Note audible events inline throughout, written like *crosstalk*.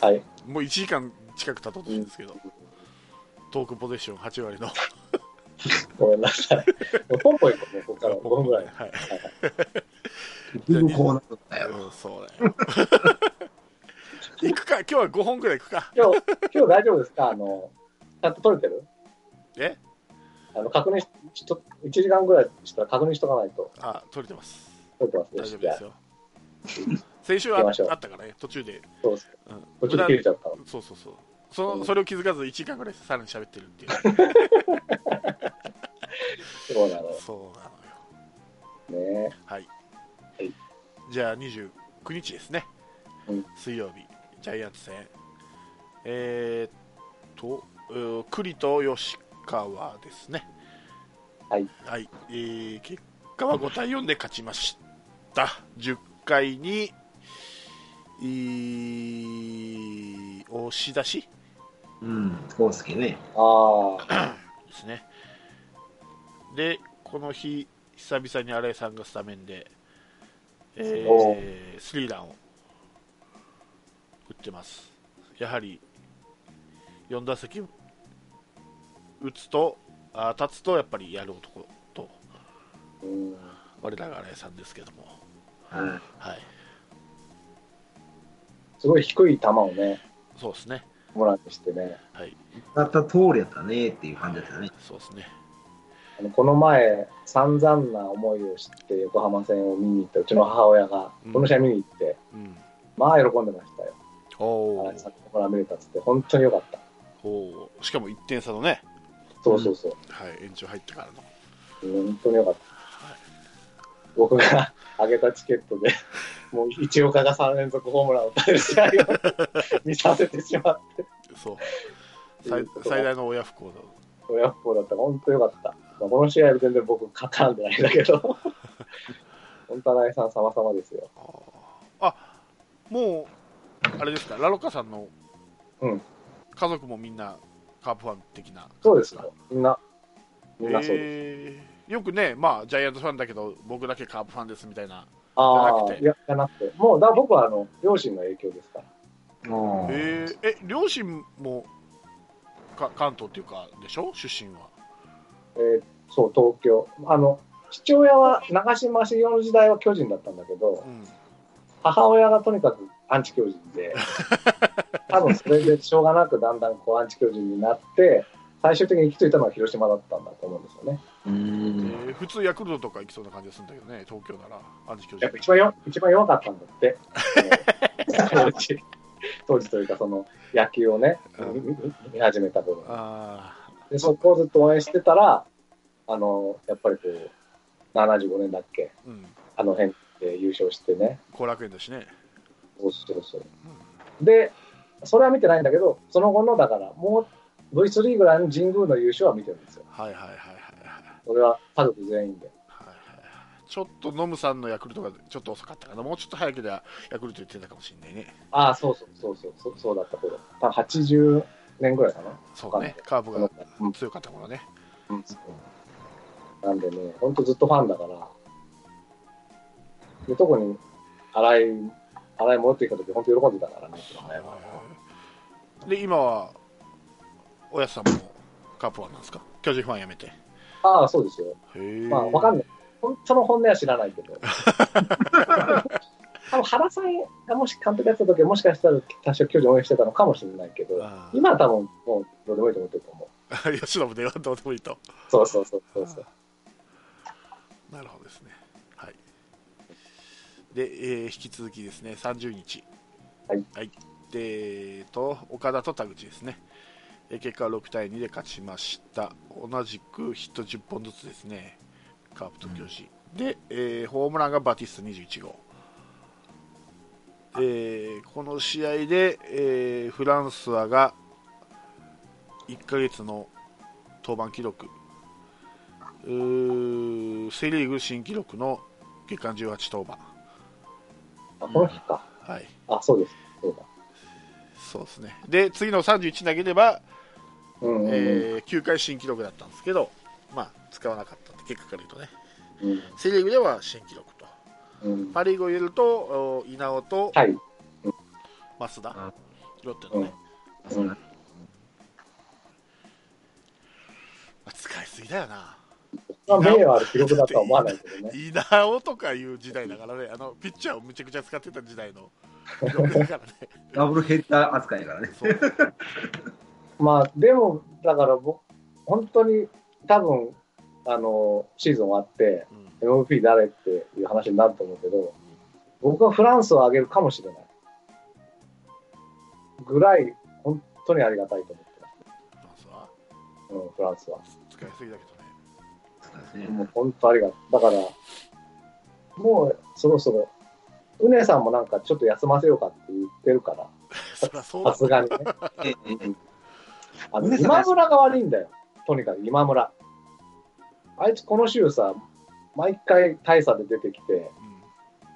はい。もう1時間近く経とうとしてるんですけど、トークポゼッション8割の。ごめんなさい。もうポンポン行こう、もうここから5分ぐらい。はい。こうなるんだよ。うん、そうだよ。行くか、今日は5本ぐらい行くか。今日、今日大丈夫ですか？あの、ちゃんと撮れてる？え？あの、確認し、ちょっと、1時間ぐらいしたら確認しとかないと。あ、取れてます。撮れてますね。大丈夫ですよ。先週あ行きましょうあったからね、途中で。そうです。うん、途中で切れちゃったの。そうそうそう。そのそれを気づかず1時間ぐらいさらに喋ってるっていう。*laughs* そうなのよ。そうなのよ。ねはい。はいじゃあ29日ですね。うん水曜日、ジャイアンツ戦。えー、っと、えー栗と吉川ですね。はい。はい。えー結果は5対4で勝ちました。10回に、えー押し出し？うん、コウスケね。ああ、ですね。で、この日、久々に新井さんがスタメンで、えおー、スリーランを打ってます。やはり、4打席打つと、あ立つとやっぱりやる男と、うん。我らが新井さんですけども、はい。はい、すごい低い球をね、そうですね、もらってしてね。はい、だった通りやったねっていう感じだったね。そうですね、あのこの前、散々な思いをして横浜戦を見に行ったうちの母親がうん、この試合見に行って、うん、まあ喜んでましたよ。おー新井さんほら見れたっつって、本当によかった。おーしかも1点差のね、そうそうそう。はい、延長入ってからの、本当によかった。僕が上げたチケットで、*laughs* もう一岡が3連続ホームランを打たれる試合を見させてしまって、そう、最最大の親不幸だ。親不孝だった本当よかった。まあ、この試合は全然僕、絡んでないんだけど、*laughs* 本当、新井さん様々ですよ。あもうあれですか？ラロカさんのうん家族もみんなカープファン的なそうですよ。みんな、みんなそうです。えーよくねまあジャイアントファンだけど僕だけカープファンですみたいな。ああ、じゃなくて。いや、じゃなくて、もう、だから僕はあの両親の影響ですから。あえー。え両親もか関東っていうかでしょ？出身は。えーそう、東京。あの、父親は長嶋茂雄の時代は巨人だったんだけどう、ん。母親がとにかくアンチ巨人で、*laughs* 多分それでしょうがなくだんだんこうアンチ巨人になって、最終的に行き着いたのは広島だったんだと思うんですよね。うーん。えー普通ヤクルトとか行きそうな感じがするんだけどね東京ならアンチ巨人やっぱ一番よ一番弱かったんだって。あ *laughs* の当時当時というか、その野球をね、見見見始めた頃。あで、そこをずっと応援してたら、あの、やっぱりこう、75年だっけ、ーうんあの辺で優勝してね。後楽園だしねそうそうそう。で、それは見てないんだけど、その後の、だから、もう V3 ぐらいの神宮の優勝は見てるんですよ。はいはいはいはいはい俺は家族全員で。はいはいはいちょっとノムさんのヤクルトがちょっと遅かったかなもうちょっと早ければヤクルト言ってたかもしれないねああ、そうそうそうそう、そうそうだった頃。多分80年ぐらいかな。そうねカープがうん強かった頃ねうんなんでね、ほんとずっとファンだから。で特に、新井、新井戻ってきた時、本当喜んでたからね。で今はおやつさんもカープファンなんですか？巨人ファンやめて。へああ、そうですよ。え。まあ、わかんない。本当の本音は知らないけど。*laughs* 多分原さんがもし監督やってた時はもしかしたら多少巨人応援してたのかもしれないけど、今は多分もうどうでもいいと思ってると思う。吉野も出ようどうでもいいと。そうそうそうそうそう。なるほどですね。はい。で、えー引き続きですね。30日。はい、でえーと岡田と田口ですね。えー結果は6対2で勝ちました。同じくヒット10本ずつですね。カープと巨人、で、えーホームランがバティスタ21号。えーこの試合で、えーフランスアが1ヶ月の登板記録。セ・リーグ新記録の月間18登板。あ、この日か。はい。あ、そうです。そうだ。そうですね。で次の31投げれば、うんうんうん。えー9回新記録だったんですけど、まあ、使わなかったって結果から言うとね。うん。セ・リーグでは新記録と。うん。パ・リーグを入れるとお稲尾と、はい。増田。あ。ロッテのね、うん。まあ使いすぎだよな。まあ、名誉ある記録だとは思わないけどね。稲尾とかいう時代だからね。あのピッチャーをむちゃくちゃ使ってた時代の記録だからね。*laughs* ダブルヘッダー扱いやからね。まあ、でも、だから僕、本当に多分、あの、シーズン終わって、うん MVP 誰っていう話になると思うけど、僕はフランスを上げるかもしれない。ぐらい、本当にありがたいと思ってます。フランスは？うん、フランスは。使いすぎだけどねもう本当ありが。だから、もうそろそろ、うねさんもなんかちょっと休ませようかって言ってるから、*laughs* さすがにね。ええあの今村が悪いんだよ。とにかく今村。あいつこの週さ、毎回大差で出てきて、うん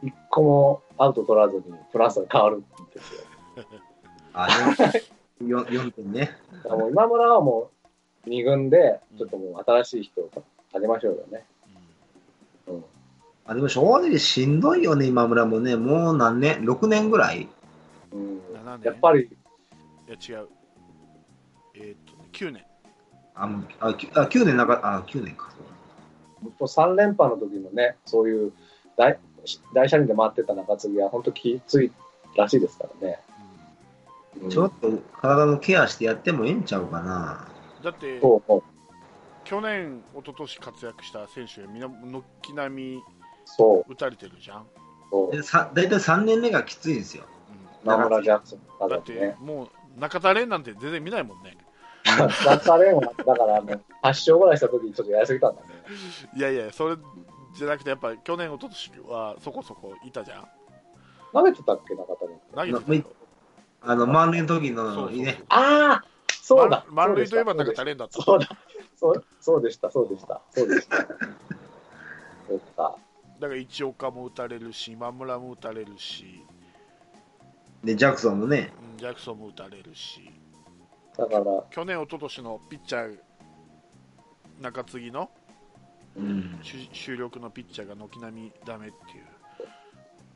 一個もアウト取らずにフランスが変わる *laughs* んですよ。あ、4, 4点ね。もう今村はもう2軍で、ちょっともう新しい人をあげましょうよね。うん。あでも正直しんどいよね、今村もね。もう何年 ?6 年ぐらい？うん、7年やっぱり、いや違うえーっとね9年あ、もうあきあ9年なかあ、9年か。本当3連覇の時のね、そういう大大車輪で回ってた中継ぎは本当気ついらしいですからね。うんちょっと体のケアしてやってもええんちゃうかな。だってそうそう去年一昨年活躍した選手みんな軒並みそう打たれてるじゃん、でさ大体3年目がきついんですよ。うん名村ジャクソンだって。もう中田蓮なんて全然見ないもんね *laughs* だからあの8勝ぐらいした時にちょっとやりすぎたんだね。いやいやそれじゃなくてやっぱ去年一昨年はそこそこいたじゃん投げてたっけ中田。投げてたよあの、満塁の時そうそうのいいね。ああそうだま満塁といえば中田蓮だったそうだそうそうでしたそうでしたそうでした。そうか。だから一岡も打たれるし今村も打たれるしで、ジャクソンもね。うんジャクソンも打たれるしだから、去年一昨年のピッチャー中継ぎのうん。主主力のピッチャーが軒並みダメっていう。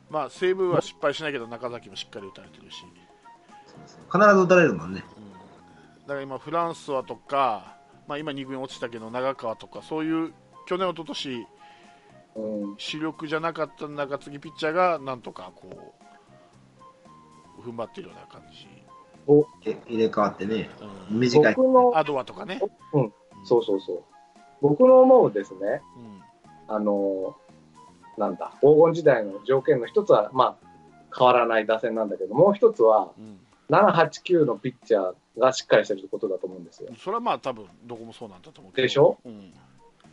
まあ西武は失敗しないけど中崎もしっかり打たれてるし、必ず打たれるもんね。うん、だから今フランスはとか、まあ、今2軍落ちたけど長川とかそういう去年一昨年うん、主力じゃなかった中継ぎピッチャーがなんとかこう踏ん張ってるような感じ、え入れ替わってね。うん、短い。僕の、アドアとかね、うん。そうそうそう。僕の思うですね、うん。あの、なんだ、黄金時代の条件の一つは、まあ、変わらない打線なんだけど、もう一つは、うん。7、8、9のピッチャーがしっかりしてることだと思うんですよ。それはまあ多分どこもそうなんだと思うけど。でしょ、うん。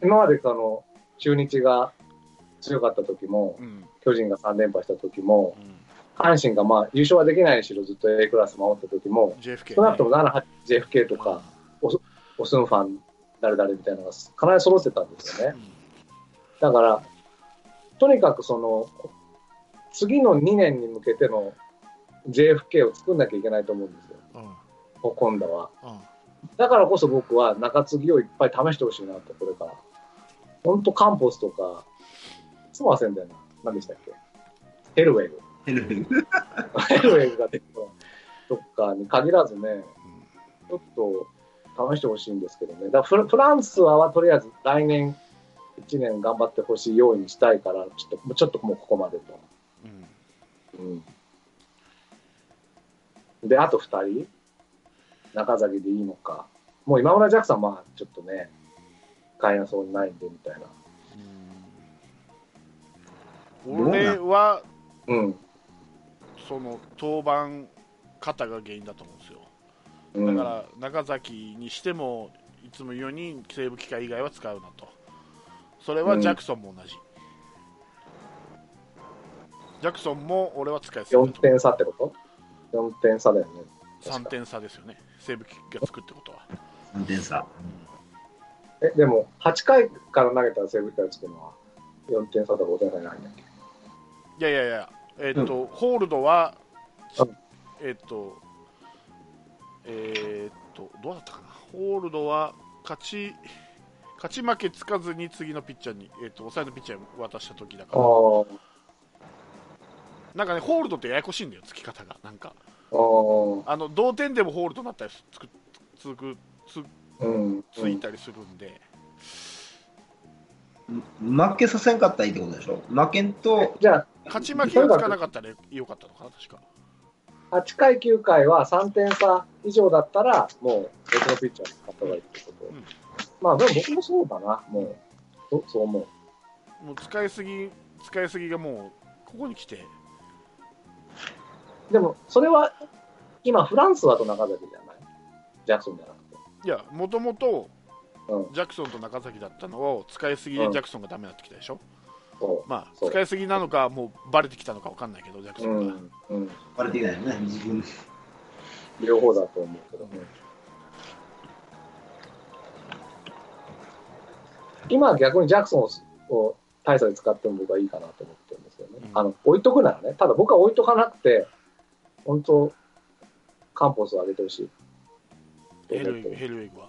今までその、中日が強かった時も、うん。巨人が3連覇した時も、うん、阪神がまあ優勝はできないにしろずっと A クラス守った時も、少なくとも7、8、JFK とか、オスンファン、誰々みたいなのが必ず揃ってたんですよね。だから、とにかくその、次の2年に向けての JFK を作んなきゃいけないと思うんですよ、うんうん今度は。うんだからこそ僕は中継ぎをいっぱい試してほしいなって、これから。本当カンポスとか、いつも忘れんだよな。何でしたっけ？ヘルウェグ。ヘルメルヘルウェグが出てくるとかに限らずね、ちょっと試してほしいんですけどね。だフラフランスはとりあえず来年1年頑張ってほしいようにしたいから、ちょっとちょっともうここまでと。うんうん、で、あと2人、中崎でいいのか。もう今村ジャクソンはまあちょっとね、買えなそうにないんでみたいな。うん俺はうん。その登板肩が原因だと思うんですよ。うん、だから中崎にしてもいつも言うように西武機械以外は使うなと。それはジャクソンも同じ、ジャクソンも俺は使いすぎ4だと。思点差ってこと ?4 点差だよね。う3点差ですよね。西武機がつくってことは。3点差。え、でも、8回から投げたら西武からつくのは4点差とか5点差じゃないんだっけ？いやいやいやえっ、と、ホールドはうん。えっ、とえっ、とどうだったかな？ホールドは勝ち勝ち負けつかずに次のピッチャーに、えー、と抑えのピッチャーに渡した時だから。なんかねホールドってややこしいんだよつき方が。なんか。ああの同点でもホールとなったりつくつくつあ、うん。ついたりするんで、負けさせんかったらいいってことでしょ？負けんと、じゃあ、勝ち負けがつかなかったらよかったのかな、確か。8回、9回は3点差以上だったら、もう別のピッチャー使った方がいいってこと。うんまあ、でも僕もそうだな、もう。そそう思う。もう使いすぎ、使いすぎがもう、ここに来て、でも、それは、今、フランスはと中崎じゃない？ジャクソンじゃなくて。いや、もともとうん、ジャクソンと中崎だったのを使いすぎでジャクソンがダメになってきたでしょ、そまあ、使いすぎなのか、もうバレてきたのか分かんないけど、ジャクう。ソンが。うん。うん。バレてきないよね、自分。両方だと思うけどね。今は逆にジャクソンを大差で使っても僕はいいかなと思ってるんですよね。うんあの、置いとくならね。ただ僕は置いとかなくて、本当カンポスを上げてほしい。ヘルウェグヘルウェグは。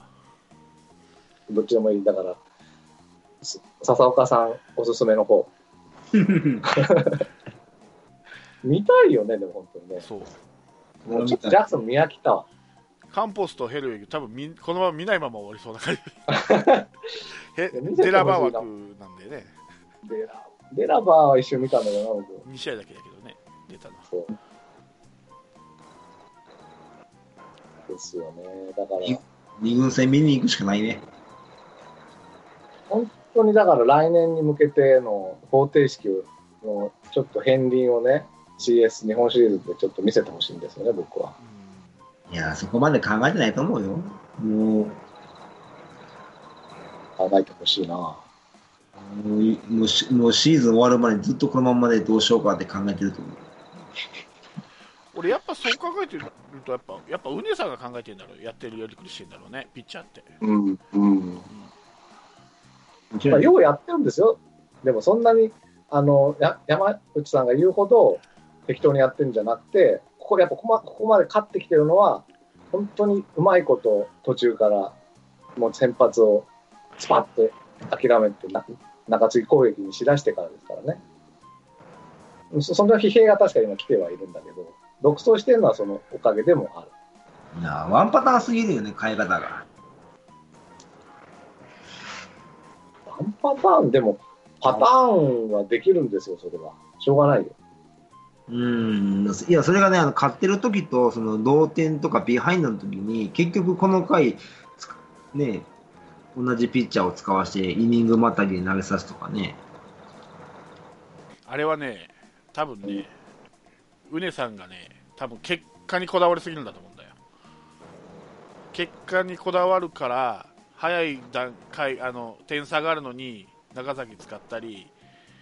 どっちでもいい。だから、す笹岡さんおすすめの方。*laughs* 見たいよね、でも本当にね。そう。もうちょっとジャクソン見飽きたわ。カンポスとヘルウェグ、多分みこのまま見ないまま終わりそうな感じ。*laughs* デラバー枠なんでね、デラデラバーは一瞬見たんだけどな、僕。2試合だけだけどね、出たの。そう。ですよね。だから、い二軍戦見に行くしかないね。本当にだから来年に向けての方程式のちょっと片鱗をね、CS 日本シリーズでちょっと見せてほしいんですよね、僕は。うんいや、そこまで考えてないと思うよ。もう、考えてほしいな。もういもうしもうシーズン終わるまでずっとこのままでどうしようかって考えてると思う。*laughs* 俺、やっぱそう考えてると、やっぱ、やっぱウネさんが考えてるんだろう、やってるやりくりしてるんだろうね、ピッチャーって。うん。うん。まあ、ようやってるんですよ。でもそんなに、あの、や山内さんが言うほど適当にやってるんじゃなくて、ここやっぱこまここまで勝ってきてるのは、本当にうまいこと途中からもう先発をスパッと諦めて中継ぎ攻撃にしだしてからですからね。そそんな疲弊が確かに今来てはいるんだけど、独走してるのはそのおかげでもある。いや、ワンパターンすぎるよね、変え方が。パターンでも、パターンはできるんですよ、それは。しょうがないよ。うん、いや、それがね、あの勝ってる時と、その同点とかビハインドの時に、結局この回、ね、同じピッチャーを使わせて、イニングまたぎで投げさすとかね。あれはね、多分ね、ウネさんがね、多分結果にこだわりすぎるんだと思うんだよ。結果にこだわるから、早い段階、あの点差があるのに、長崎使ったり、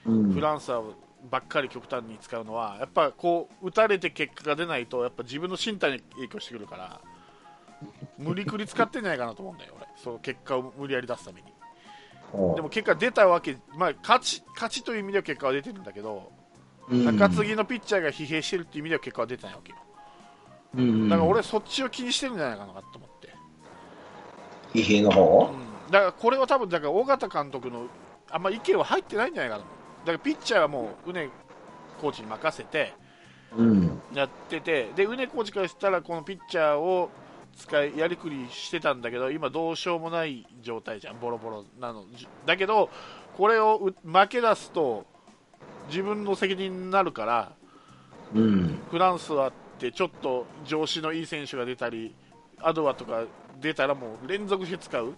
うん、フランスはばっかり極端に使うのは、やっぱこう、打たれて結果が出ないと、やっぱ自分の身体に影響してくるから、無理くり使ってんじゃないかなと思うんだよ、俺、その結果を無理やり出すために。でも結果出たわけ、まあ、勝ち勝ちという意味では結果は出てるんだけど、うん。中継ぎのピッチャーが疲弊してるっていう意味では結果は出てないわけよ。うんだから俺、そっちを気にしてるんじゃないかなと思って。疲弊の方うん、だからこれは多分、だから尾形監督のあんま意見は入ってないんじゃないかな。だからピッチャーはもう、宗コーチに任せてうん。やってて、で、宗コーチからしたら、このピッチャーを使い、やりくりしてたんだけど、今どうしようもない状態じゃん、ボロボロなの。じだけど、これをう負け出すと、自分の責任になるから、うん。フランスはってちょっと調子のいい選手が出たり、アドワとか出たらもう連続して使う。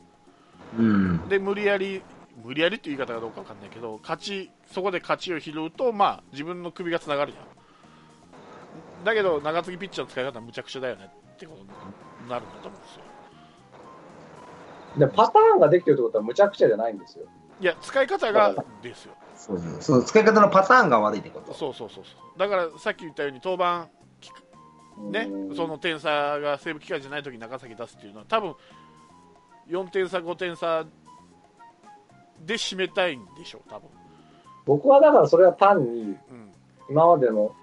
うん。で、無理やり、無理やりっていう言い方がどうかわかんないけど、勝ち、そこで勝ちを拾うと、まあ、自分の首がつながるじゃん。だけど、長継ぎピッチャーの使い方はむちゃくちゃだよねってことになるんだと思うんですよ。でパターンができてるってことはむちゃくちゃじゃないんですよ。いや、使い方がですよ。そうそう。使い方のパターンが悪いってこと。そうそうそうそう。だから、さっき言ったように、登板、ねう、んその点差がセーブ機会じゃないときに長崎出すっていうのは、多分4点差、5点差で締めたいんでしょう、多分。僕はだからそれは単にうん、今までの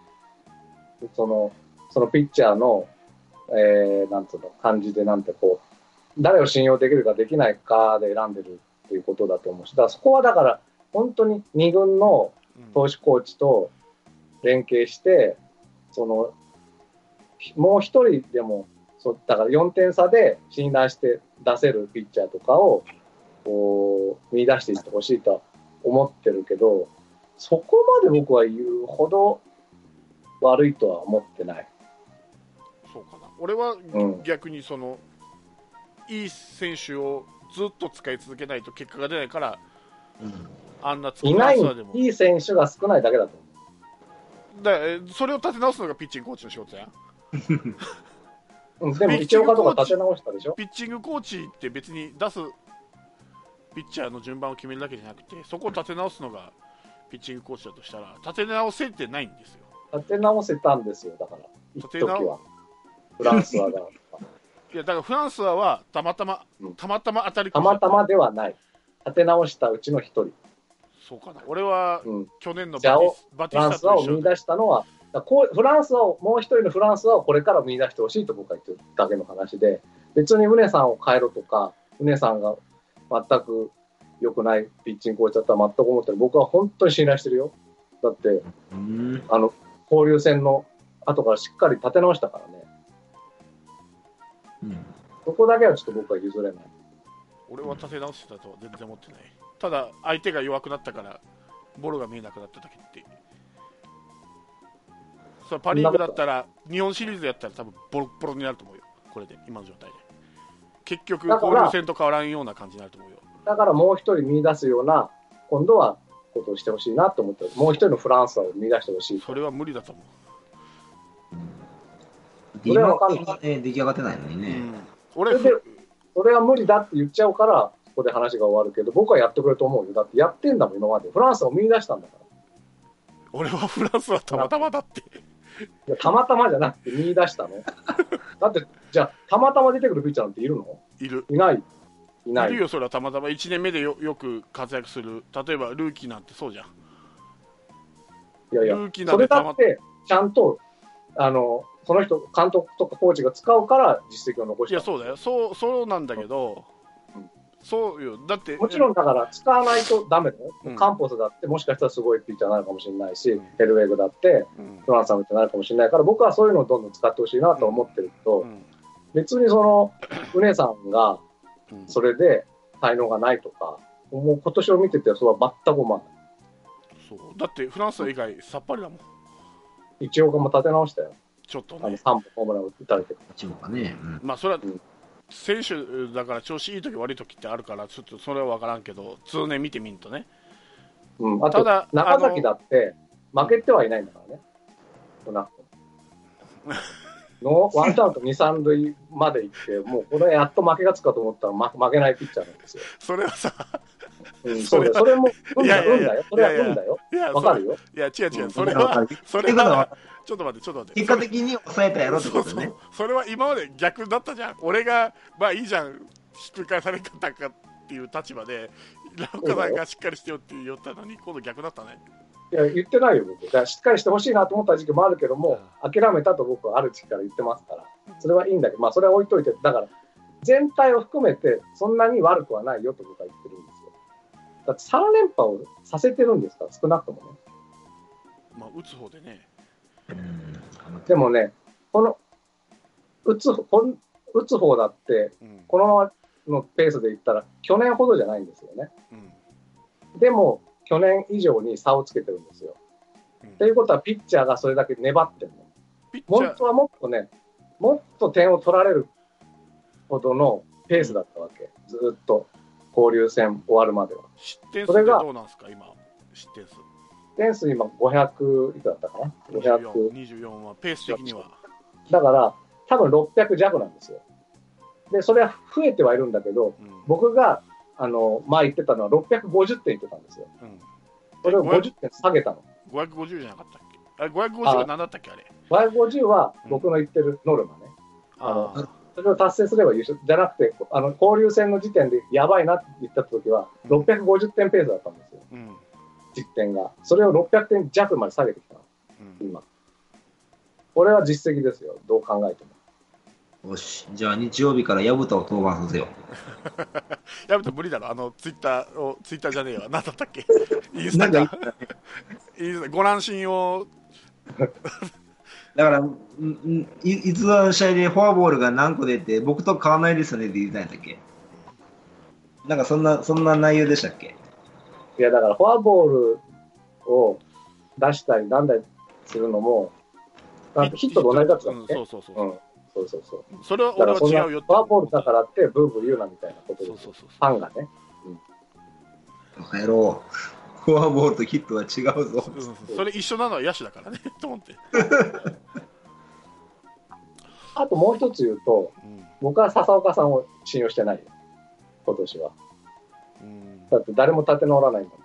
そのそのピッチャーの、えー、なんつうの感じでなんてこう誰を信用できるかできないかで選んでるっていうことだと思うしだからそこはだから本当に2軍のうん投手コーチと連携してそのもう一人でも、そうだから4点差で信頼して出せるピッチャーとかをこう見出していってほしいとは思ってるけど、そこまで僕は言うほど悪いとは思ってない。そうかな俺はうん逆にその、いい選手をずっと使い続けないと結果が出ないからうんあんないないいい選手が少ないだけだと思だえそれを立て直すのがピッチングコーチの仕事やう。うん、でも一岡とか立て直したでしょ？ピッチングコーチって別に出すピッチャーの順番を決めるだけじゃなくてそこを立て直すのがピッチングコーチだとしたら立て直せてないんですよ立て直せたんですよ、だから、一時は。フランスはだ。*laughs* いやだからフランスははたまたまうんたまたま当たりたまたまではない。立て直したうちの一人。そうかな俺はうん。去年のバティスバティフランスはを見出したのは、だこうフランスは、もう一人のフランスはこれから見出してほしいと僕は言ってるだけの話で、別に宗さんを変えろとか、宗さんが全く良くないピッチングコーチだったら全く思ってる。僕は本当に信頼してるよ。だって、うんあの、交流戦の後からしっかり立て直したからね。うんそこだけはちょっと僕は譲れない。俺は立て直してたとは全然思ってないただ相手が弱くなったからボールが見えなくなっただけってそれパ・リーグだったら日本シリーズやったら多分ボロッボロになると思うよこれで今の状態で結局交流戦と変わらんような感じになると思うよだからもう一人見出すような、今度はことをしてほしいなと思ってる。もう一人のフランスを見出してほしい。それは無理だと思う、それはわかんない今ね出来上がってないのにね。俺それでそれは無理だって言っちゃうから、ここで話が終わるけど、僕はやってくれると思うよ。だってやってんだもん、今まで。フランスを見出したんだから。俺はフランスはたまたまだっていやたまたまじゃなくて見出したの？*laughs* だって、じゃあ、たまたま出てくるピッチャーなんているの？いるいない。いないい。るよそれはたまたま1年目でよよく活躍する例えばルーキーなんてそうじゃんいやいや、ルーキーなんそれてたまだって、ちゃんと、あの、その人、監督とかコーチが使うから実績を残した。いやそうだよそうそうなんだけど、うんそうよ。だってもちろんだから、使わないとダメだよ。うん。カンポスだって、もしかしたらすごいピッチャーになるかもしれないし、うん。ヘルウェグだって、うん。フランスさんみたいになるかもしれないから、僕はそういうのをどんどん使ってほしいなと思ってるけど、う。ん。別にその、うねさんがうん。それで才能がないとか、もう今年を見てて、それは全く思わない。そう。だってフランス以外さっぱりだもん。一応がも立て直したよ。あのちょっとね。3本ホームラン打たれて。一応かね。うん。まあそれはうん選手だから調子いい時悪い時ってあるからちょっとそれは分からんけど通年見てみんとねうん、あと、ただ中崎だって負けてはいないんだからね。少なくとワンアウト2、3塁まで行って、もうこれやっと負けがつくかと思ったら、ま、負けないピッチャーなんですよ。それはさうん、それも、運だ運だよ。それは運だよ。いやわかるよ。いや違う違う、うんそれはそれははちょっと待ってちょっと待って結果的に抑えたやろってそうそうことね。それは今まで逆だったじゃん俺がまあいいじゃんひっくり返され方かっていう立場でラウカさんがしっかりしてよって言ったのに今度逆だったねいや、言ってないよ、僕。だからしっかりしてほしいなと思った時期もあるけども、諦めたと僕はある時期から言ってますから、それはいいんだけど、まあ、それは置いといて、だから、全体を含めて、そんなに悪くはないよと僕は言っ。だって3連覇をさせてるんですか？ら、少なくともね。まあ打つ方でねうんでもね、この、打つ、こん打つ方だって、うんこのままのペースでいったら、去年ほどじゃないんですよね。うんでも、去年以上に差をつけてるんですよ。うんということは、ピッチャーがそれだけ粘ってるの。ピッチャー本当はもっとね、もっと点を取られるほどのペースだったわけ。ずーっと交流戦終わるまでは。失点数ってどうなんですか？今失点数点数今500いくらだったかな ?500。24 24はペース的にはだから、多分600弱なんですよ。で、それは増えてはいるんだけど、うん僕が、あの、前言ってたのは650点言ってたんですよ。うんそれを50点下げたの。550じゃなかったっけ？あれ550は何だったっけあれ？550は僕の言ってるノルマね。ああそれを達成すれば優勝じゃなくて、あの交流戦の時点でやばいなって言った時は、うん。650点ペースだったんですよ、ーうん。実点が。それを600点弱まで下げてきたの、うん。今。これは実績ですよ、どう考えても。よし。じゃあ日曜日から矢蓋を登板させよやめて無理だろ。あのツイッターをツイッターじゃねえわ何だったっけ？*laughs* インスタかかインスタご乱心をだから、んんいいつの試合でフォアボールが何個出て、僕と変わらないですよねって言ってたんだっけ？なんかそんな、そんな内容でしたっけ？いや、だからフォアボールを出したりなんだりするのも、なんかヒットと同じだったうんんね。そうそうそううん、そうそうそう。それは俺はだからそんな違うよフォアボールだからってブーブー言うなみたいなことです。そうそうそうファンがね。バカ野郎。フォアボールとヒットは違うぞ。うんそれ一緒なのは野手だからね *laughs* と思って、あともう一つ言うと、うん僕は笹岡さんを信用してないよ。今年は。うんだって誰も立て直らないんだもん。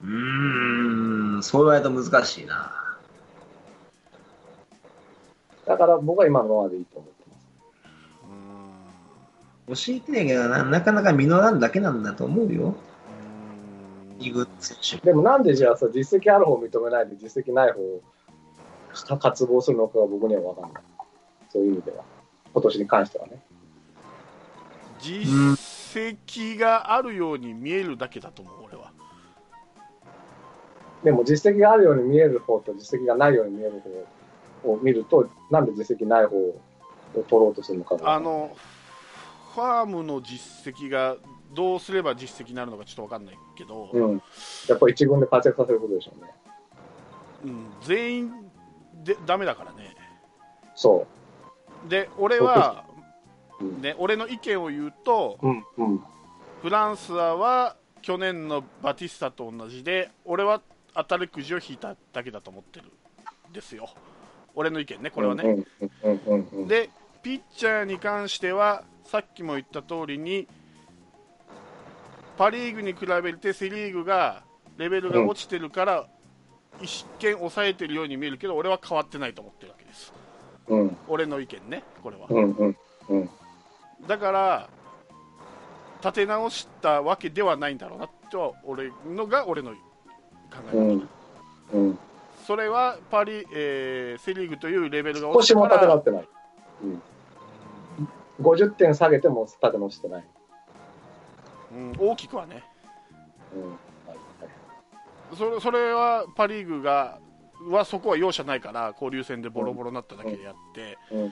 うーん、そう言われると難しいな。だから僕は今のままでいいと思ってます。うん教えてんやけどな、なかなか実らんだけなんだと思うよ。選手。でもなんでじゃあさ、実績ある方を認めないで実績ない方を渇望するのかが僕には分かんない。そういう意味では。今年に関してはね。実績があるように見えるだけだと思う俺はでも実績があるように見える方と実績がないように見える方を見ると、なんで実績ない方を取ろうとするのかがあのファームの実績がどうすれば実績になるのかちょっと分かんないけど、うん。やっぱり一軍で活躍させることでしょうね。うん全員でダメだからねそで俺は、う。うん。ね、俺の意見を言うとうん。うん。フランスアは去年のバティスタと同じで俺は当たるくじを引いただけだと思ってるんですよ俺の意見ねこれはね。でピッチャーに関してはさっきも言った通りにパ・リーグに比べてセ・リーグがレベルが落ちてるから、一見抑えてるように見えるけど俺は変わってないと思ってるわけですうん。俺の意見ねこれは、うん。うん。うん。だから立て直したわけではないんだろうなとは俺のが俺の考え方、うん。うん。それはパリ、えーセ・リーグというレベルが少落ちしてもから立て直ってない。うん。50点下げても立て直してない。うん、大きくはねうん。はいそれそれはパ・リーグがはそこは容赦ないから交流戦でボロボロになっただけであって、うん。や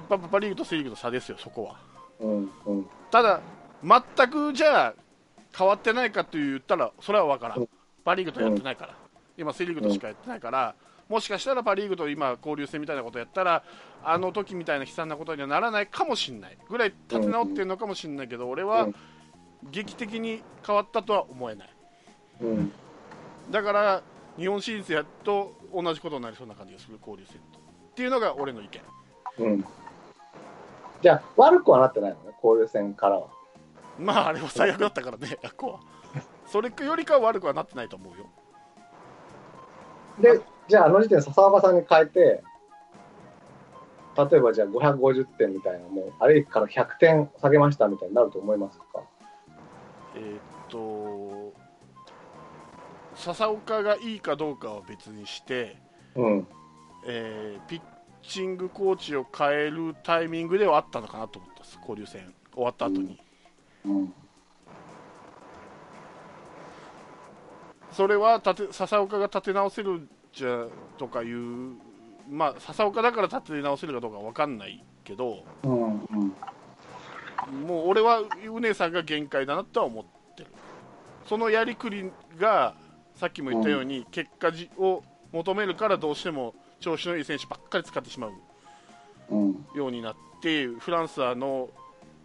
っぱパ・リーグとセ・リーグの差ですよ、そこは。うん。うん。ただ、全くじゃあ変わってないかと言ったら、それは分からん、うんパ・リーグとやってないから、今、セ・リーグとしかやってないから、もしかしたらパ・リーグと今、交流戦みたいなことやったら、あの時みたいな悲惨なことにはならないかもしれないぐらい立て直ってるのかもしれないけど、俺はうん劇的に変わったとは思えない。うん。だから日本シリーズやっと同じことになりそうな感じがする交流戦とっていうのが俺の意見うん。じゃあ、悪くはなってないのね、交流戦からは。まああれは最悪だったからねあっこはそれよりかは悪くはなってないと思うよで、じゃあ、あの時点、笹岡さんに変えて、例えばじゃあ550点みたいな、もう、あれから100点下げましたみたいになると思いますか？えーっと笹岡がいいかどうかは別にして、うん。えーピッチングコーチを変えるタイミングではあったのかなと思ったんです交流戦終わった後に、うん。それは立て笹岡が立て直せるじゃとかいうまあ笹岡だから立て直せるかどうかわかんないけどうん。うん。もう俺はうねさんが限界だなとは思ってるそのやりくりがさっきも言ったように結果じを求めるからどうしても調子のいい選手ばっかり使ってしまううん。ようになってフランスはの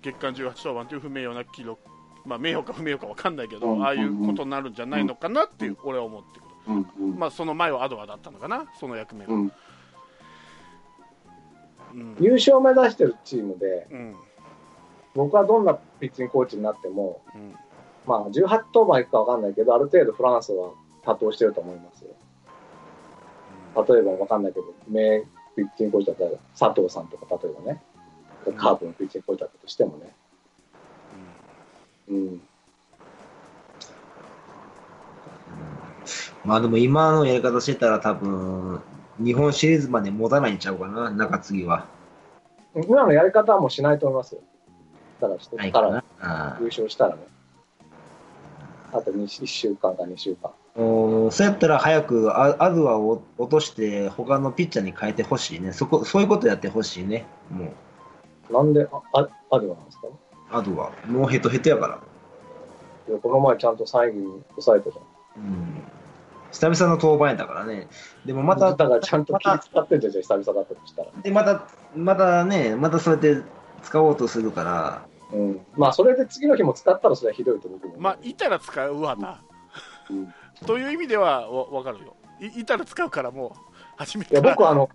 月間18登板という不名誉な記録まあ名誉か不名誉か分かんないけど、うんああいうことになるんじゃないのかなっていう俺は思ってくる。まあその前はアドアだったのかなその役目が、うん。うん優勝を目指してるチームで、うん僕はどんなピッチングコーチになっても、うんまあ、18登板いくか分かんないけど、ある程度フランスは多投してると思いますよ。例えば分かんないけど、名ピッチングコーチだったら佐藤さんとか、例えばね、カープのピッチングコーチだったとしてもね。うん。まあでも今のやり方してたら多分、日本シリーズまで持たないんちゃうかな、中継ぎは。今のやり方はもうしないと思いますよ。だから、ないかから優勝したらね。あと 1, 週間か2週間。そうやったら早くアアドゥアを落として他のピッチャーに変えてほしいね。そこ、そういうことやってほしいね。もう、なんで、アデュアなんですか？アドゥア。もうヘトヘトやから。いやこの前ちゃんと3位に抑えたじゃん。うん。久々の登板やったからね。でもまた、だからちゃんと気使ってんじゃん、久々だったとしたら。で、また、またね、またそうやって使おうとするから、うん。まあ、それで次の日も使ったらそれはひどいと僕も思う。まあいたら使うわな、うんという意味ではわ分かるよいいたら使うからもう初めいや、僕はあの、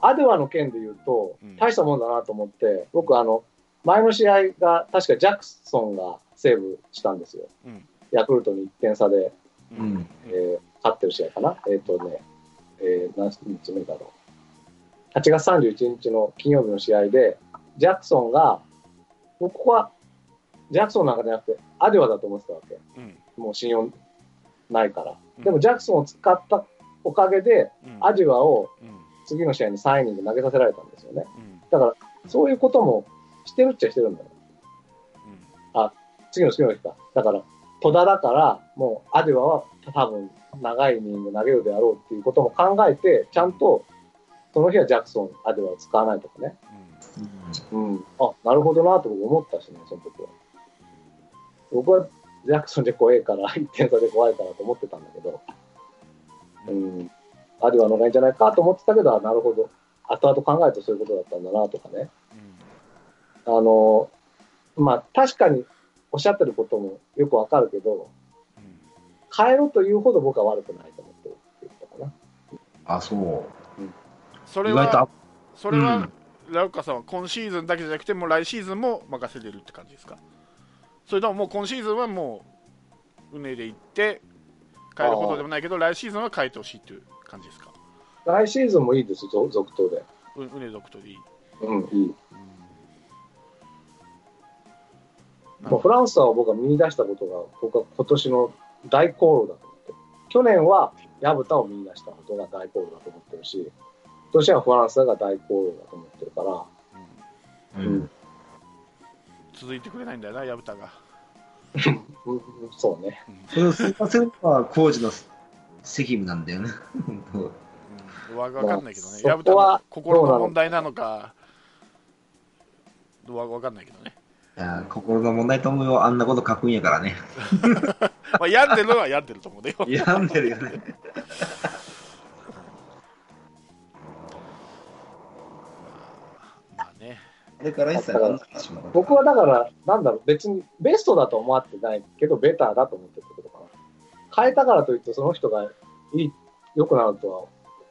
アデュアの件で言うとうん、大したもんだなと思って、僕あの、前の試合が、確かジャクソンがセーブしたんですよ。うんヤクルトに1点差で、ううんん。えー勝ってる試合かな。えっ、とね、えー、何日目だろう。8月31日の金曜日の試合で、ジャクソンが、ここは、ジャクソンなんかじゃなくて、アデュアだと思ってたわけ。うんもう信用ないから。うんでも、ジャクソンを使ったおかげで、うんアデュアをうん次の試合に3イニング投げさせられたんですよね。うんだから、そういうこともしてるっちゃしてるんだよ。次の次の日か。だから、戸田だから、もうアデュアは多分長いイニング投げるであろうっていうことも考えて、ちゃんと、その日はジャクソン、アデュアを使わないとかね。うん。あ、なるほどなと僕思ったしね、その時は。僕はジャクソンで怖いから、1点差で怖いからと思ってたんだけど、うん。アデュアの方がいいんじゃないかと思ってたけど、あなるほど。後々考えるとそういうことだったんだなとかね。うんあの、まあ、確かにおっしゃってることもよくわかるけど、うん変えろというほど僕は悪くないと思ってるっていうことかな。あ、そう。それ意外とはそれは、うんラウカさんは今シーズンだけじゃなくてもう来シーズンも任せれるって感じですか？それとももう今シーズンはもううねでいって変えるほどでもないけど来シーズンは変えてほしいっていう感じですか？来シーズンもいいです、続続投で。ううね続投でいい、うん、いい。うんもうフランスは僕は見出したことが、僕は今年の大功労だと思ってる。去年は薮田を見出したことが大功労だと思ってるし、今年はフランスが大功労だと思ってるから、うんうんうん続いてくれないんだよな薮田が、そうね。うんそれを通過するのは工事の責務なんだよね。本当うん、わわかんないけどねまあ薮田はの心の問題なのかわわかんないけどね、いや心の問題と思うよ。あんなこと書くんやからね。*laughs* まあ、病んでるのは病んでると思うね *laughs* 病んでるよね。ねあれから一切考えてしまう。僕はだから、なんだろう、別にベストだと思ってないけど、ベターだと思ってるってことかな。変えたからといって、その人がいい、良くなるとは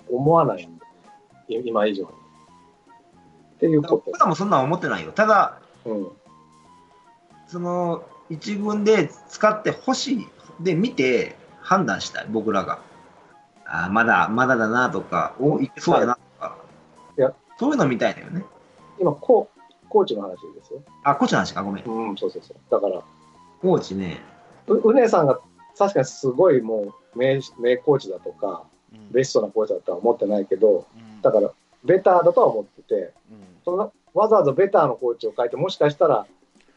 思わないんで、い今以上に。っていうこと僕。らもそんなん思ってないよ。ただ、うん。その、一軍で使ってほしい。で、見て判断したい、僕らが。あーまだ、まだだなとか、お、いけそうやなとか。いやそういうの見たいのよね。今、ココーチの話ですよ。あ、コーチの話か、ごめん。うん、そうそうそう。だから、コーチね、ううねさんが確かにすごいもう名名コーチだとか、うんベストなコーチだとは思ってないけど、うんだから、ベターだとは思ってて、うんそのわざわざベターのコーチを変えて、もしかしたら、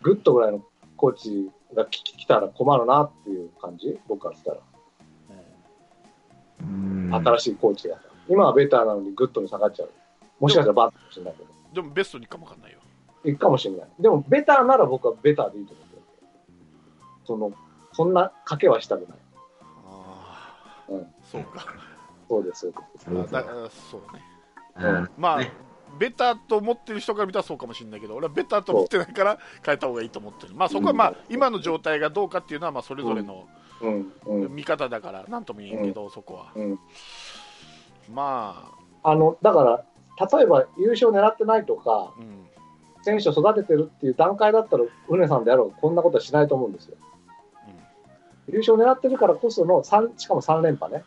グッドぐらいのコーチが来来たら困るなっていう感じ、僕からしたら、うん。新しいコーチが。今はベターなのにグッドに下がっちゃう。もしかしたらバッドかもしれないけど、でもベストにかもわかんないよ。いくかもしれない。でも、ベターなら僕はベターでいいと思ってる。その、そんな賭けはしたくない。ああ、うんそうか。そうです、そうです。そうだそうだね。うんまあ、ねベターと思ってる人から見たらそうかもしれないけど、俺はベターと思ってないから変えた方がいいと思ってる。まあそこはまあ、うん今の状態がどうかっていうのはまあそれぞれの見方だからなんとも言えんけど、そこは。うん。まあの、だから、例えば優勝狙ってないとかあ、、うん。選手を育ててるっていう段階だったら、うねさんであろう、こんなことはしないと思うんですよ。優勝狙ってるからこその三しかも3連覇ね、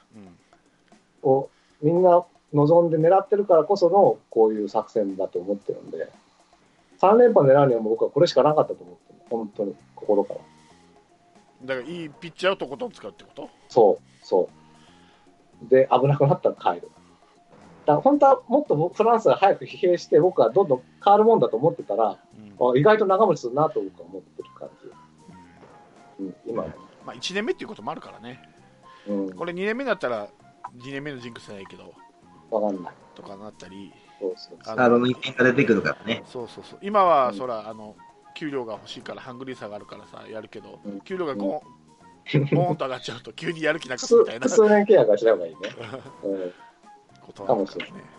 うん。をみんな望んで狙ってるからこそのこういう作戦だと思ってるんで、3連覇狙うにはもう僕はこれしかなかったと思ってる。本当に、心から。だからいいピッチャーをとことん使うってこと？そう、そう。で、危なくなったら帰る。だ本当はもっと僕フランスが早く疲弊して、僕はどんどん変わるもんだと思ってたら、うんあ意外と長持ちするなと僕は思ってる感じ。うん、今。まあ1年目っていうこともあるからね。うん。これ2年目になったら2年目のジンクスじゃないけどわかんない。とかなったりそうそうそう。あスタートの一点が出てくるからね。そうそうそう今は、うんそらあの給料が欲しいからハングリーさがあるからさやるけど、うん給料がゴーン、ゴーンと上がっちゃうと急にやる気なくすみたいな複数年契約はしない方がいいね。*laughs* うん。ことなのかもね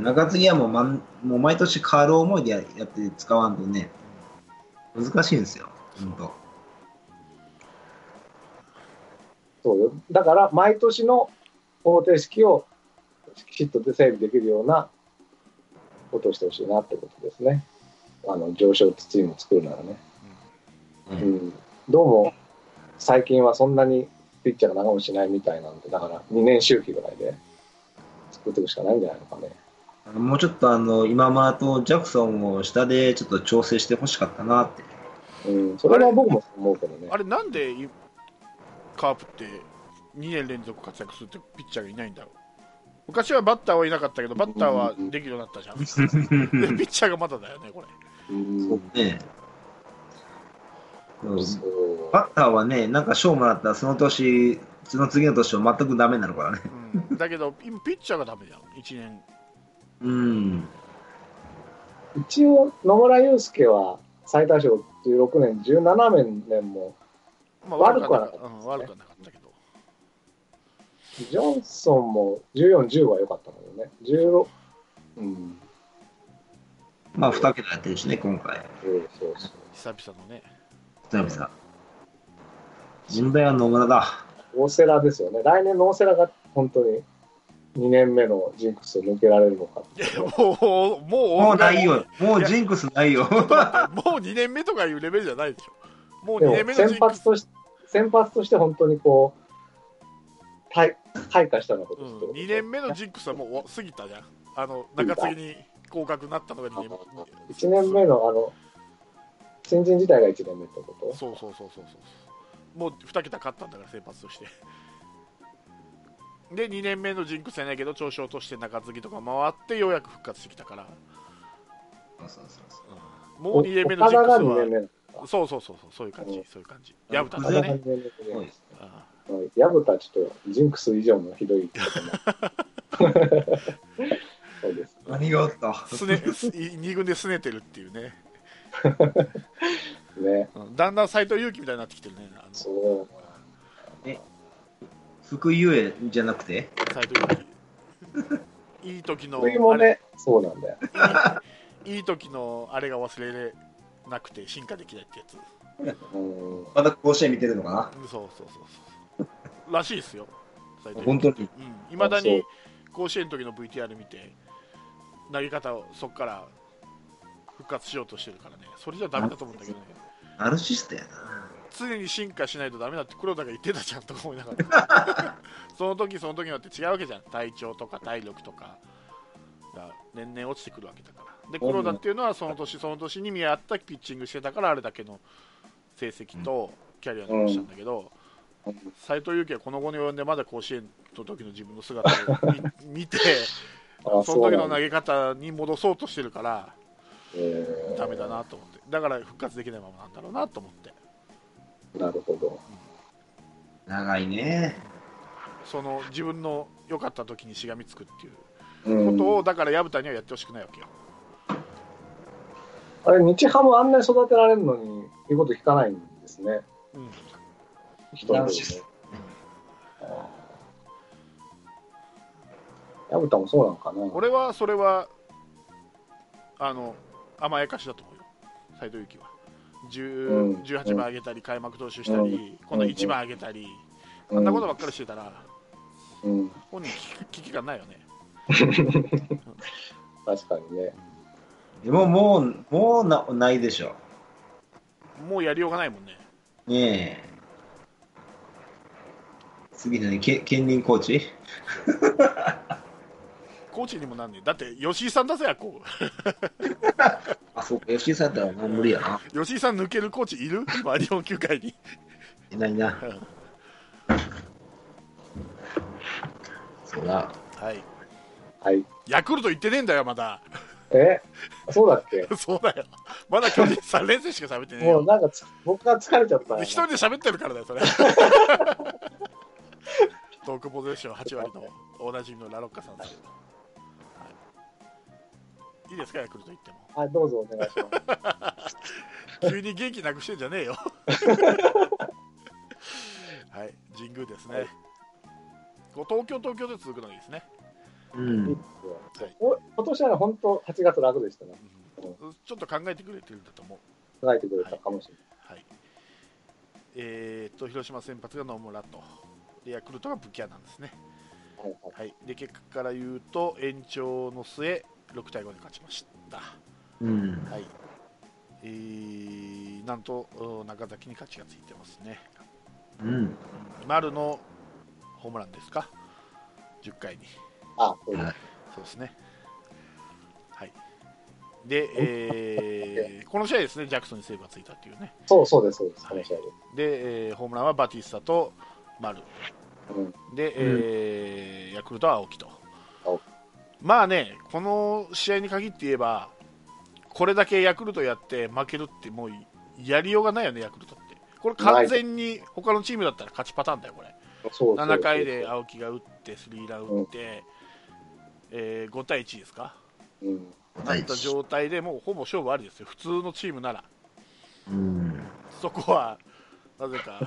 中継ぎはもう,、まん、もう毎年変わる思いでややって使わんとね、難しいんですよ、ほんと。そうよ。だから、毎年の方程式をきちっと整備できるようなことをしてほしいなってことですね。あの、上昇チームを作るならね。ううんん。どうも、最近はそんなにピッチャーが長持ちしないみたいなんで、だから2年周期ぐらいで作っていくしかないんじゃないのかね。あのもうちょっとあの今村とジャクソンを下でちょっと調整してほしかったなって。うん。それは僕も思うけどねあ。れなんでいカープって2年連続活躍するってピッチャーがいないんだろう昔はバッターはいなかったけどバッターはできるようになったじゃん *laughs* でピッチャーがまだだよねこれうん。そうね。うんそうバッターはね、なんか賞もらったらその年、その次の年は全くダメになるからね。うんだけど今ピッチャーがダメじゃん1年うん。一応、野村祐介は最多勝16年、17年も、まあ悪くはなかった、ねうん、悪くはなかったけどジョンソンも14、10は良かったのよね。16、うん。まあ、二桁やってるしね、今回。そうそうそう。久々のね久々。問題は野村だ。大瀬良ですよね。来年の大瀬良が本当に2年目のジンクスを抜けられるのか。もうもうもうないよ。もうジンクスないよ。もう2年目とかいうレベルじゃないでしょもう2でも年目の先発として、先発として本当にこう、開開花したようなことうん、してる、2年目のジンクスはもう過ぎたじゃんあの中継ぎに降格になったのが2年目1年目のあの、新人自体が1年目ってこと？そうそうそうそうそう。もう2桁勝ったんだから先発として。で2年目のジンクスじゃないけど調子を落として中継ぎとか回ってようやく復活してきたから、うん。もう2年目のジンクス岡田が2年目はそうそうそうそう。そういう感じ。うん。そういう感じ。矢蓋。だね2年目そうですあうん薮田はちょっとジンクス以上のひどい。*laughs* そうです。何があった？あすね2軍ですねてるっていうね、*laughs* ね。うんだんだん斎藤佑樹みたいになってきてるね。あのそう。福井ゆえじゃなくて？斎藤佑樹。いい時の福井もあれ。ね、そうなんだよ。*laughs* いい時のあれが忘れれなくて進化できないってやつ。うん。まだ甲子園見てるのかな？そうそうそうそう。らしいですよ。本当に？いまだあそう。に甲子園の時の VTR 見て投げ方をそこから復活しようとしてるからね。それじゃダメだと思うんだけどね。ナルシストやな。常に進化しないとダメだって黒田が言ってたじゃんとか思いながら。*laughs* その時その時によって違うわけじゃん。体調とか体力とか。が年々落ちてくるわけだから。で黒田っていうのはその年その年に見合ったピッチングしてたからあれだけの成績とキャリア残したんだけど斎藤佑樹はこの後に及んでまだ甲子園の時の自分の姿を見 *laughs* 見てあその時の投げ方に戻そうとしてるからえーダメだなと思ってだから復活できないままなんだろうなと思ってなるほど。長いね。その自分の良かった時にしがみつくっていううんことをだから薮田にはやってほしくないわけよあれ、日ハムあんなに育てられるのに、言うこと聞かないんですね。うん人のね。矢蓋もそうなのかな。俺はそれはあの甘やかしだと思うよ。斎藤佑樹は。10うん。18番上げたり開幕投手したり、今度1番上げたり、うん。こんなことばっかりしてたらうん、本人危機感ないよね。確かにね。でももう、もうなないでしょ。もうやりようがないもんね。ねえ。次のね、け兼任コーチ *laughs* コーチにもなんねえだって吉井さんだぜこ *laughs* あ、そうか、吉井さんだったらもう無理やな。う吉井さん抜けるコーチいる？今日本球界にいないな。そうだ。はいはい。ヤクルト行ってねえんだよまだえ？そうだっけ？*laughs* そうだよ。まだ巨人3連戦しか喋ってねえよ。もうなんかつ僕は疲れちゃったで一人で喋ってるからだよ、それ。*laughs* トークポゼッション8割のおなじみのラロッカさんですけど。はい、いいですか、ヤクルト行っても。はい、どうぞお願いします。*laughs* 急に元気なくしてんじゃねえよ。*laughs* はい、神宮ですね。こう東京、東京で続くのがいいですね。うん。今年はね、本当8月楽でしたね。うんちょっと考えてくれてるんだと思う。考えてくれたかもしれない。はい。えー、っと、広島先発が野村と、でヤクルトがブキャナンですね。はいはいはい、で結果から言うと延長の末6対5で勝ちました、うん。はい。えーなんとうん中崎に勝ちがついてますね。うん。丸のホームランですか？10回に。あ、そうそうですね。はい。で、えー *laughs* この試合ですねジャクソンにセーブがついたっていうね。そうそうです、そうです、この試合で、えーホームランはバティスタと丸。で。うん。で、えーヤクルトは青木とまあね、この試合に限って言えば、これだけヤクルトやって負けるって、もうやりようがないよね、ヤクルトって。これ完全に他のチームだったら勝ちパターンだよ、これ。そうそう7回で青木が打って、スリーラン打って、えー5対1ですか、うん。なった状態でもうほぼ勝負ありですよ、普通のチームなら。うん。そこは、なぜか、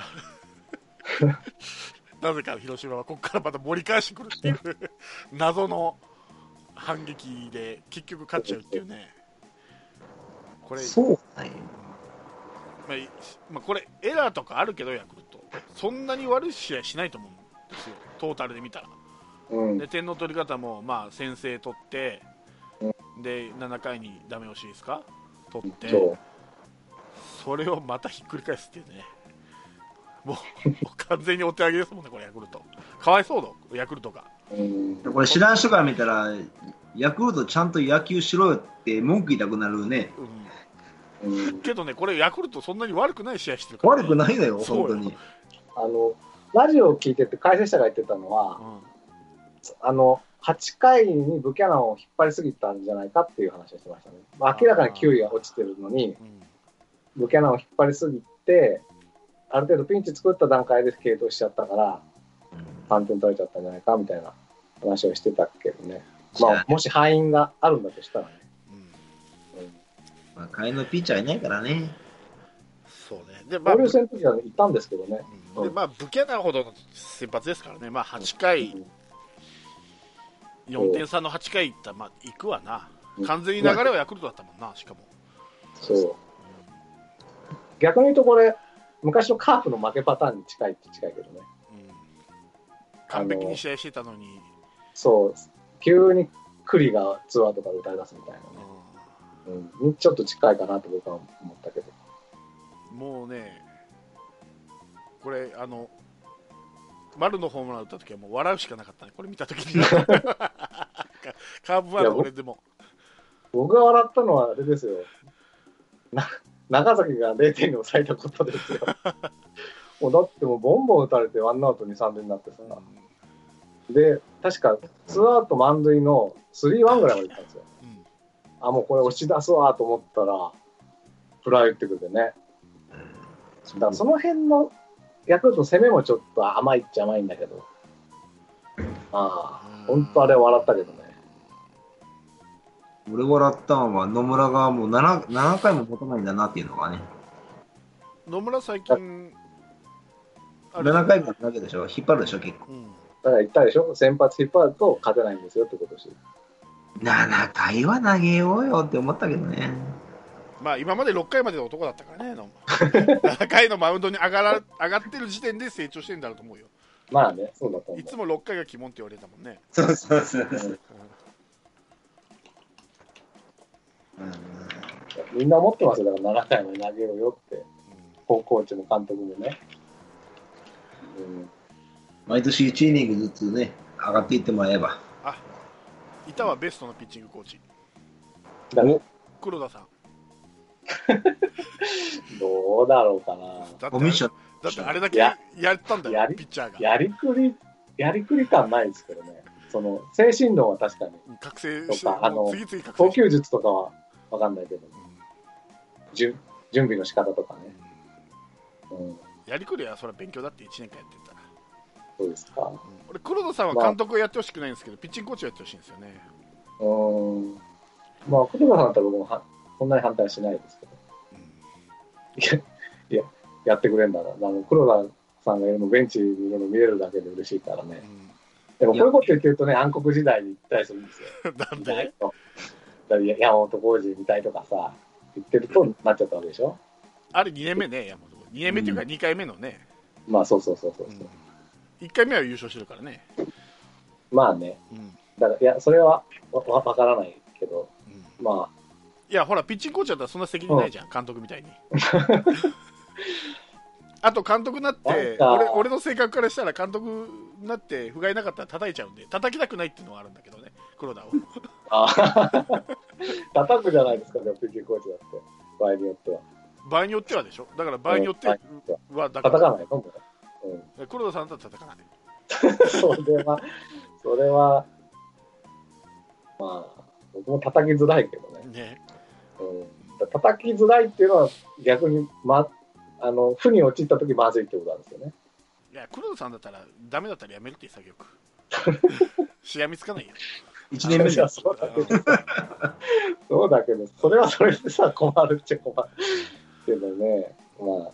*laughs* なぜか広島はここからまた盛り返してくるっていう *laughs* 謎の反撃で結局勝っちゃうっていうね、これ、そうだね。まあいまあ、これエラーとかあるけど、ヤクルト、そんなに悪い試合しないと思うんですよ、トータルで見たら。うん。で点の取り方もまあ先制取って、で7回にダメ押しですか、取って。それをまたひっくり返すっていうね、もうもう完全にお手上げですもんね、これ、ヤクルト。かわいそうだ、ヤクルトが。うん。これ知らん人から見たら、ヤクルトちゃんと野球しろよって文句言いたくなるね。うん、うん。けどね、これ、ヤクルトそんなに悪くない試合してるから、ね、悪くないのよ、そうよ本当に。あの、ラジオを聞いてて解説者が言ってたのは、あの、8回にブキャナンを引っ張りすぎたんじゃないかっていう話をしてましたね。まあ、明らかに球威が落ちてるのに、うんうんブキャナンを引っ張りすぎて、ある程度ピンチ作った段階で継投しちゃったから、3点取れちゃったんじゃないかみたいな話をしてたけどね。まあ、もし敗因があるんだとしたらね。うんうんまあ、替えのピッチャーいないからね。そうね、で、まあ、交流戦の時は、ね、いたんですけどね。うんでまあ、ブキャナンほどの先発ですからね、まあ、8回、4点差の8回いったら、まあ、行くわな、うん完全に流れはヤクルトだったもんな、しかも。そう。逆に言うとこれ、昔のカープの負けパターンに近いって近いけどね。うん完璧に試合してたのに、そう。急に栗がツーアウトから打たれ出すみたいなね。ううん。にちょっと近いかなと僕は思ったけど。んもうね、これ、あの、丸のホームラン打った時はもう笑うしかなかったね、これ見た時に。*laughs* カーブファンの俺でも。僕が笑ったのはあれですよ。な長崎が0点に抑えたことですよ。*laughs* もうだってもうボンボン打たれてワンアウト2、3塁になってさ。で、確かツーアウト満塁の3、1ぐらいまで行ったんですよ。うんあ、もうこれ押し出すわと思ったら、フライ打ってくれてね。だからその辺のヤクルトの攻めもちょっと甘いっちゃ甘いんだけど。ああ、本当あれ笑ったけどね。俺笑ったのは野村がもう 7, 7回も持たないんだなっていうのがね。野村最近、あれ7回もだけでしょ？引っ張るでしょ結構。うんだから言ったでしょ？先発引っ張ると勝てないんですよってことし。7回は投げようよって思ったけどね。まあ今まで6回までの男だったからね、野村7回のマウンドに上がら上がってる時点で成長してんだろうと思うよ。まあね、そうだと思いつも6回が鬼門って言われたもんね。そうそうそう。う。みんな思ってますよ。だから7回まで投げようよって。高コーチも監督もね。うん、毎年1イニングずつね、上がっていってもらえば。あいたわ、ベストのピッチングコーチ。だから黒田さん。*laughs* どうだろうかな。だってコミッション。だってあれだけややったんだよや、りピッチャーが。やりくり、やりくり感ないですけどね。その精神論は確かに、覚醒とかあの投球術とかはわかんないけど、うん準準備の仕方とかね、うん、やりくりはそれは勉強だって1年間やってそうですか。うん俺黒田さんは監督をやってほしくないんですけど、ピッチングコーチをやってほしいんですよねうーん。まあ、黒田さんだったら僕もはそんなに反対はしないですけど。いや、*laughs* いや、やってくれんだな。あの黒田さんがいるのベンチにいるの見れるだけで嬉しいからねう。んでもこういうこと言ってるとね、暗黒時代に行ったりするんですよ。なんで？山本浩二みたいとかさ、言ってるとなっちゃったわけでしょ。あれ2年目ね山本2年目っていうか2回目のね、まあ、そうそうそうそうう。ん、1回目は優勝してるからね、まあね、うん。だから、いや、それはわわわからないけど、うん。まあ、いやほらピッチングコーチだったらそんな責任ないじゃん、監督みたいに。*laughs* あと監督になって俺俺の性格からしたら監督になって不甲斐なかったら叩いちゃうんで叩きたくないっていうのはあるんだけどね黒田を。あ *laughs* 叩くじゃないですか、でも、ピッチングコーチだって、場合によっては。場合によってはでしょ。だから場合によってははだか叩からないう。うん。黒田さんだったら叩かない *laughs* それは、それは、まあ、僕も叩きづらいけどね。ねうん、叩きづらいっていうのは逆に、ま、あの、負に陥った時まずいってことなんですよね。いや黒田さんだったらダメだったらやめるって潔く *laughs* しがみつかないよ1年目でいやそうだけど、そうだけど、それはそれでさ、困るっちゃ困るけどね、まあ、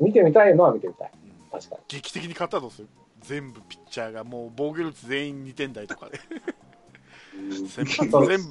見てみたいのは見てみたい。うん確かに。劇的に勝ったらどうする？全部ピッチャーがもう防御率全員2点台とかでうん先発全部